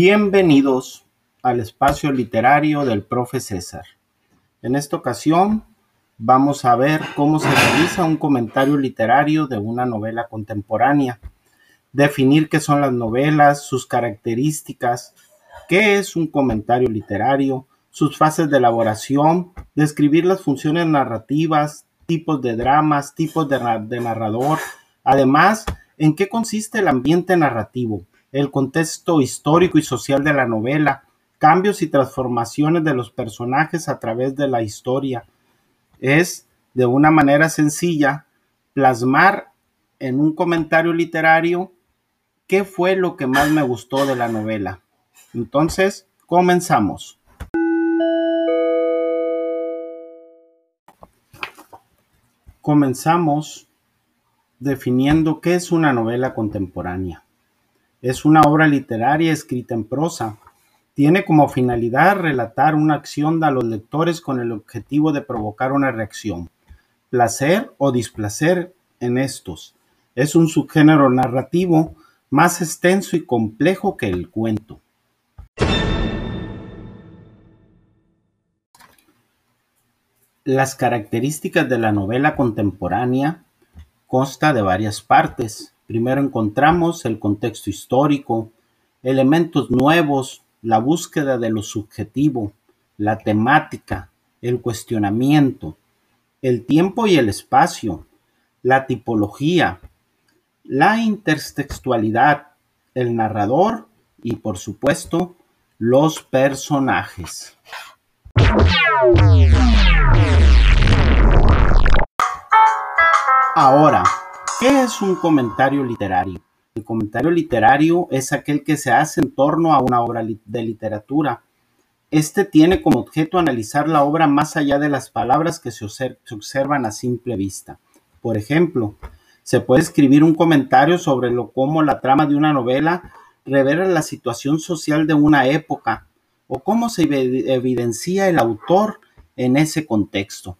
Bienvenidos al espacio literario del profe César. En esta ocasión vamos a ver cómo se realiza un comentario literario de una novela contemporánea, definir qué son las novelas, sus características, qué es un comentario literario, sus fases de elaboración, describir las funciones narrativas, tipos de dramas, tipos de, de narrador, además, en qué consiste el ambiente narrativo, el contexto histórico y social de la novela, cambios y transformaciones de los personajes a través de la historia. Es, de una manera sencilla, plasmar en un comentario literario qué fue lo que más me gustó de la novela. Entonces, comenzamos. Comenzamos definiendo qué es una novela contemporánea. Es una obra literaria escrita en prosa. Tiene como finalidad relatar una acción a los lectores con el objetivo de provocar una reacción, placer o displacer en estos. Es un subgénero narrativo más extenso y complejo que el cuento. Las características de la novela contemporánea consta de varias partes. Primero encontramos el contexto histórico, elementos nuevos, la búsqueda de lo subjetivo, la temática, el cuestionamiento, el tiempo y el espacio, la tipología, la intertextualidad, el narrador y por supuesto los personajes. Ahora, ¿Qué es un comentario literario? El comentario literario es aquel que se hace en torno a una obra de literatura. Este tiene como objeto analizar la obra más allá de las palabras que se, observan a simple vista. Por ejemplo, se puede escribir un comentario sobre lo cómo la trama de una novela revela la situación social de una época o cómo se evidencia el autor en ese contexto.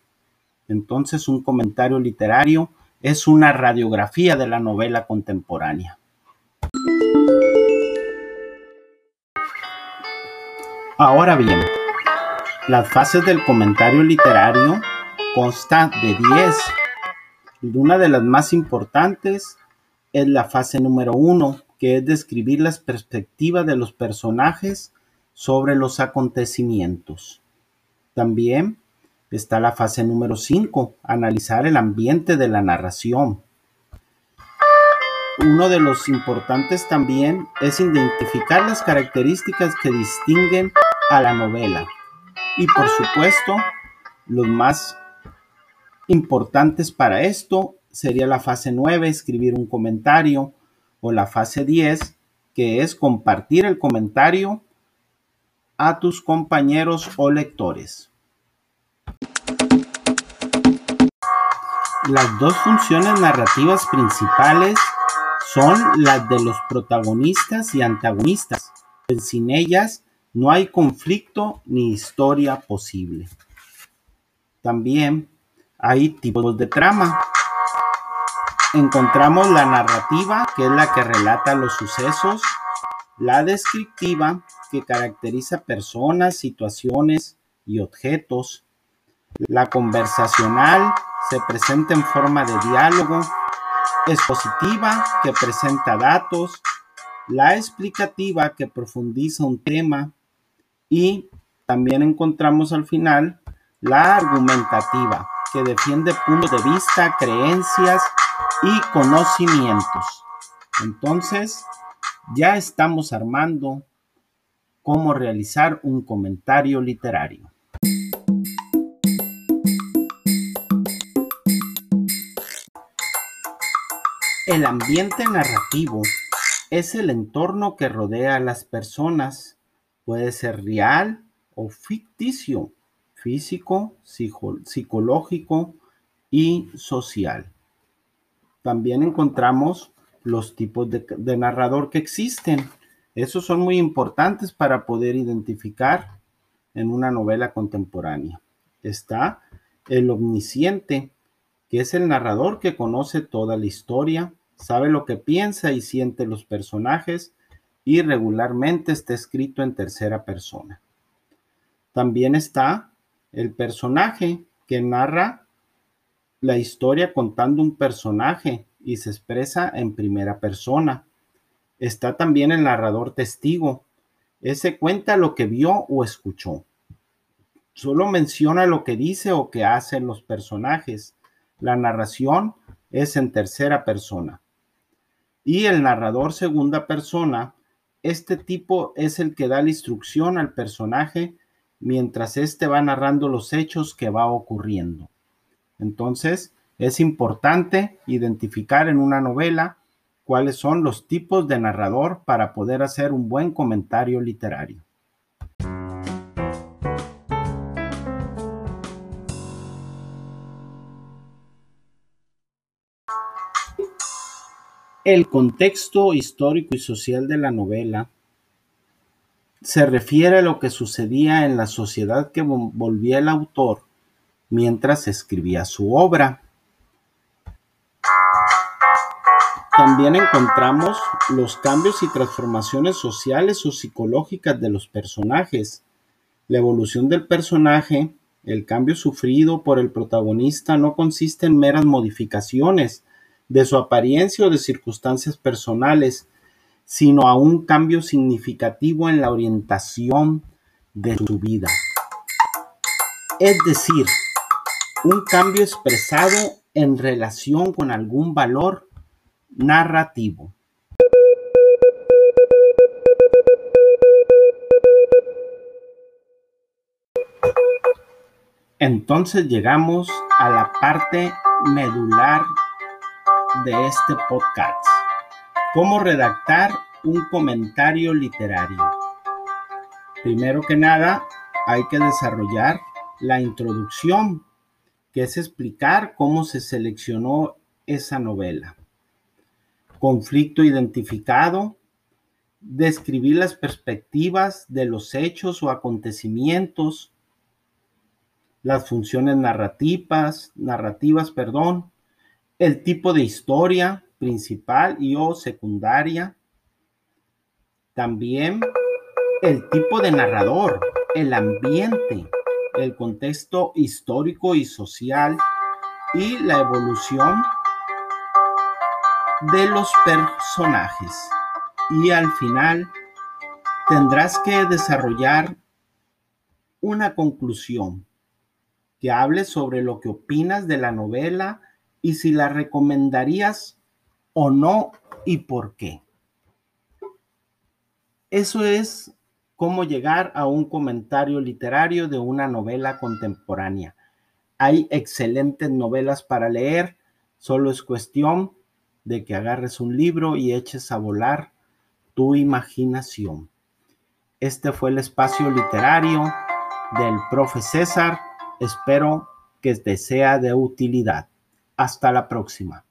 Entonces, un comentario literario es una radiografía de la novela contemporánea. Ahora bien, las fases del comentario literario consta de 10. Una de las más importantes es la fase número 1, que es describir las perspectivas de los personajes sobre los acontecimientos. También Está la fase número 5, analizar el ambiente de la narración. Uno de los importantes también es identificar las características que distinguen a la novela. Y por supuesto, los más importantes para esto sería la fase 9, escribir un comentario, o la fase 10, que es compartir el comentario a tus compañeros o lectores. Las dos funciones narrativas principales son las de los protagonistas y antagonistas, pues sin ellas no hay conflicto ni historia posible. También hay tipos de trama. Encontramos la narrativa, que es la que relata los sucesos, la descriptiva, que caracteriza personas, situaciones y objetos, la conversacional, se presenta en forma de diálogo, expositiva que presenta datos, la explicativa que profundiza un tema y también encontramos al final la argumentativa que defiende puntos de vista, creencias y conocimientos. Entonces, ya estamos armando cómo realizar un comentario literario. El ambiente narrativo es el entorno que rodea a las personas. Puede ser real o ficticio, físico, psicológico y social. También encontramos los tipos de, narrador que existen. Esos son muy importantes para poder identificar en una novela contemporánea. Está el omnisciente, que es el narrador que conoce toda la historia, sabe lo que piensa y siente los personajes y regularmente está escrito en tercera persona. También está el personaje que narra la historia contando un personaje y se expresa en primera persona. Está también el narrador testigo. Ese cuenta lo que vio o escuchó. Solo menciona lo que dice o que hacen los personajes. La narración es en tercera persona. Y el narrador segunda persona, este tipo es el que da la instrucción al personaje mientras éste va narrando los hechos que va ocurriendo. Entonces, es importante identificar en una novela cuáles son los tipos de narrador para poder hacer un buen comentario literario. El contexto histórico y social de la novela se refiere a lo que sucedía en la sociedad que volvía el autor mientras escribía su obra. También encontramos los cambios y transformaciones sociales o psicológicas de los personajes. La evolución del personaje, el cambio sufrido por el protagonista no consiste en meras modificaciones de su apariencia o de circunstancias personales, sino a un cambio significativo en la orientación de su vida. Es decir, un cambio expresado en relación con algún valor narrativo. Entonces llegamos a la parte medular de este podcast. ¿Cómo redactar un comentario literario? Primero que nada, hay que desarrollar la introducción, que es explicar cómo se seleccionó esa novela conflicto identificado, describir las perspectivas de los hechos o acontecimientos, las funciones narrativas, narrativas, perdón, el tipo de historia principal y o secundaria, también el tipo de narrador, el ambiente, el contexto histórico y social y la evolución de los personajes. Y al final tendrás que desarrollar una conclusión que hable sobre lo que opinas de la novela y si la recomendarías o no y por qué. Eso es cómo llegar a un comentario literario de una novela contemporánea. Hay excelentes novelas para leer, solo es cuestión de que agarres un libro y eches a volar tu imaginación. Este fue el espacio literario del profe César. Espero que te sea de utilidad. Hasta la próxima.